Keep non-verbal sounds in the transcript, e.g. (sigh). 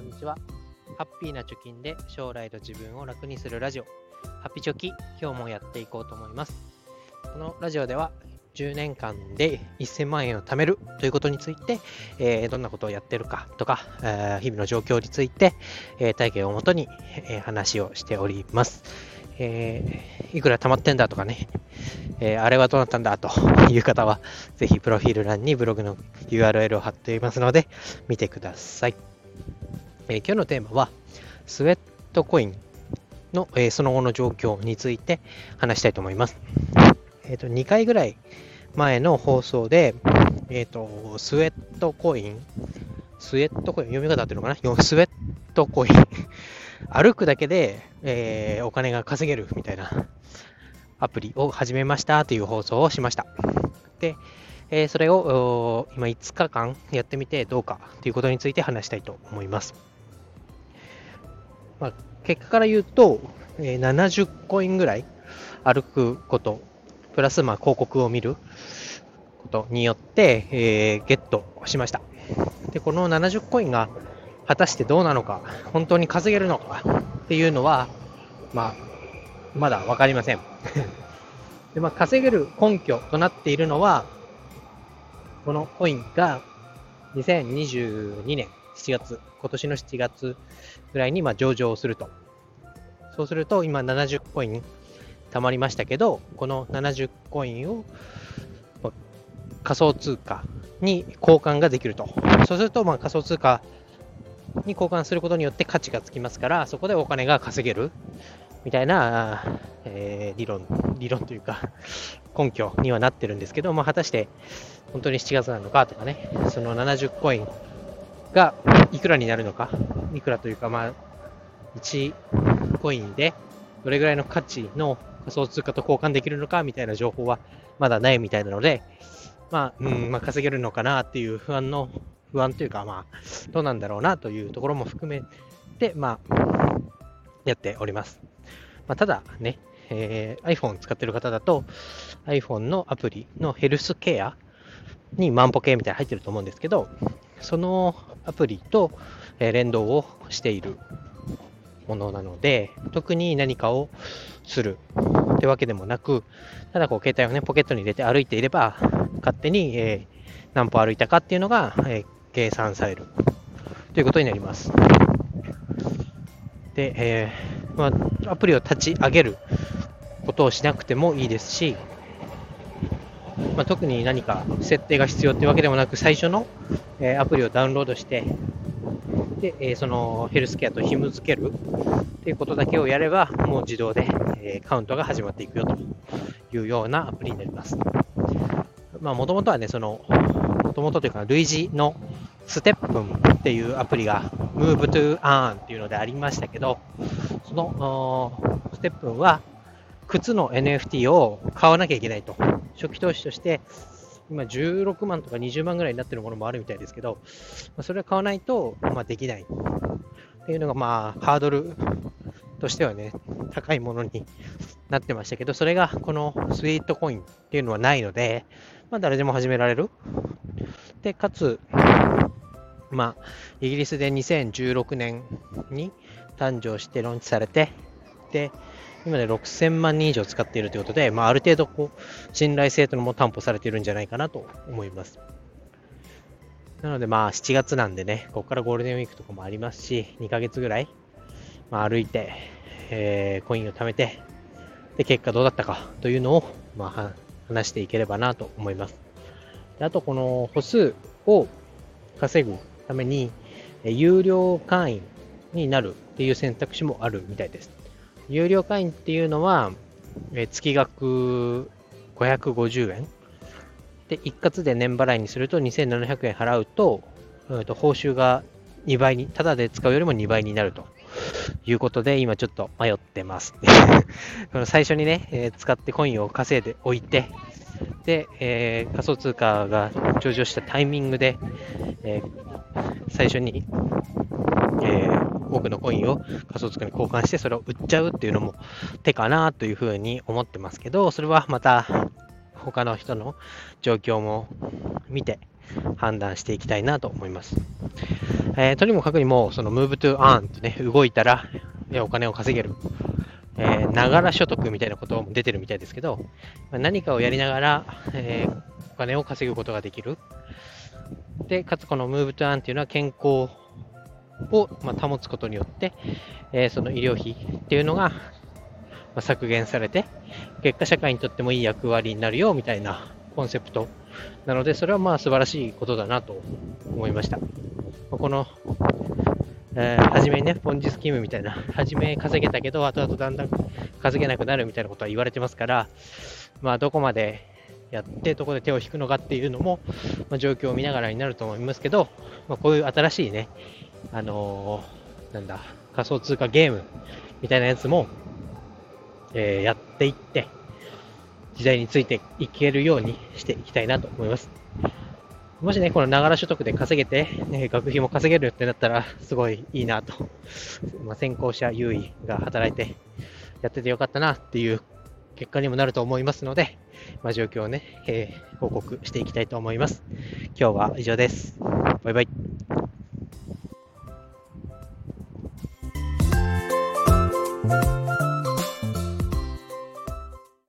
こんにちは。ハッピーな貯金で将来と自分を楽にするラジオ、ハッピチョキ、今日もやっていこうと思います。このラジオでは10年間で1000万円を貯めるということについて、えー、どんなことをやってるかとか、えー、日々の状況について、えー、体験をもとに、え話をしております。えいくら貯まってんだとかね、えあれはどうなったんだという方は、ぜひプロフィール欄にブログの URL を貼っていますので、見てください。えー、今日のテーマは、スウェットコインの、え、その後の状況について話したいと思います。えっ、と、2回ぐらい前の放送で、えっ、と、スウェットコイン、スウェットコイン、読み方っていうのかな？スウェットコイン (laughs) 歩くだけで、えー、お金が稼げるみたいなアプリを始めましたという放送をしました。で、えー、それを今5日間やってみてどうかということについて話したいと思います。まあ、結果から言うと、えー、70コインぐらい歩くこと、プラスまあ広告を見ることによって、えー、ゲットしました。で、この70コインが果たしてどうなのか、本当に稼げるのかっていうのは、まあ、まだわかりません。(laughs) で、まあ、稼げる根拠となっているのは、このコインが2022年7月、今年の7月ぐらいにま上場すると。そうすると、今70コイン貯まりましたけど、この70コインを仮想通貨に交換ができると。そうすると、ま、仮想通貨に交換することによって価値がつきますから、そこでお金が稼げるみたいな、えー、理論、理論というか根拠にはなってるんですけど、まあ、果たして本当に7月なのかとかね、その70コインがいくらになるのか、いくらというか、まあ、1コインでどれぐらいの価値の仮想通貨と交換できるのかみたいな情報はまだないみたいなので、まあ、うん、まあ、稼げるのかなっていう不安の、不安というか、まあ、どうなんだろうなというところも含めて、まあ、やっております。まあ、ただね、えー、iPhone 使ってる方だと、iPhone のアプリのヘルスケアに万歩計みたいな入ってると思うんですけど、そのアプリと連動をしているものなので、特に何かをするってわけでもなく、ただこう携帯をね、ポケットに入れて歩いていれば、勝手に、えー、何歩歩いたかっていうのが、えー、計算されるということになります。で、えー、まあ、アプリを立ち上げることをしなくてもいいですし、まあ、特に何か設定が必要ってわけでもなく、最初の、えー、アプリをダウンロードして、で、えー、そのヘルスケアと紐付けるっていうことだけをやれば、もう自動で、えー、カウントが始まっていくよというようなアプリになります。まあ、もともとはね、その、もともとというか、類似のステップンっていうアプリが Move to Earn っていうのでありましたけど、そのステップンは靴の NFT を買わなきゃいけないと。初期投資として、今16万とか20万ぐらいになってるものもあるみたいですけど、まあそれを買わないと、まあ、できないっていうのが、まあ、ハードルとしてはね、高いものに (laughs) なってましたけど、それがこのスイートコインっていうのはないので、まあ、誰でも始められる。で、かつ、まあ、イギリスで2016年に誕生してローンチされて、で、今で6000万人以上使っているということで、まあ、ある程度こう信頼性というのも担保されているんじゃないかなと思います。なのでまあ7月なんでね、ここからゴールデンウィークとかもありますし、2ヶ月ぐらい、まあ、歩いて、えー、コインを貯めて、で、結果どうだったかというのを、まあ、話していければなと思います。であと、この歩数を稼ぐために、有料会員になるっていう選択肢もあるみたいです。有料会員っていうのは、え月額550円。で、一括で年払いにすると2700円払うと、えと報酬が2倍に、ただで使うよりも2倍になるということで、今ちょっと迷ってます。(laughs) 最初にね、えー、使ってコインを稼いでおいて、で、えー、仮想通貨が上場したタイミングで、えー、最初に、え多くのコインを仮想通貨に交換してそれを売っちゃうっていうのも手かなというふうに思ってますけど、それはまた他の人の状況も見て、判断していきたいなと思います。えー、とにもかくにも、その move to earn ってね、動いたらお金を稼げる。えながら所得みたいなことも出てるみたいですけど、何かをやりながら、えー、お金を稼ぐことができる。で、かつこの move to earn っていうのは健康を、ま保つことによって、えー、その医療費っていうのが、ま削減されて、結果社会にとってもいい役割になるよみたいなコンセプトなので、それはまあ素晴らしいことだなと思いました。この、えー、初めにね、ポンジスキームみたいな、初め稼げたけど、後々だんだん稼げなくなるみたいなことは言われてますから、まあ、どこまでやって、どこで手を引くのかっていうのも、まあ、状況を見ながらになると思いますけど、まあ、こういう新しいね、あのー、なんだ、仮想通貨ゲームみたいなやつも、えー、やっていって、時代についていけるようにしていきたいなと思います。もしね、このながら所得で稼げて、ね、学費も稼げるってなったら、すごいいいなと。(laughs) まあ、先行者優位が働いて、やっててよかったなっていう結果にもなると思いますので、まあ、状況をね、えー、報告していきたいと思います。今日は以上です。バイバイ。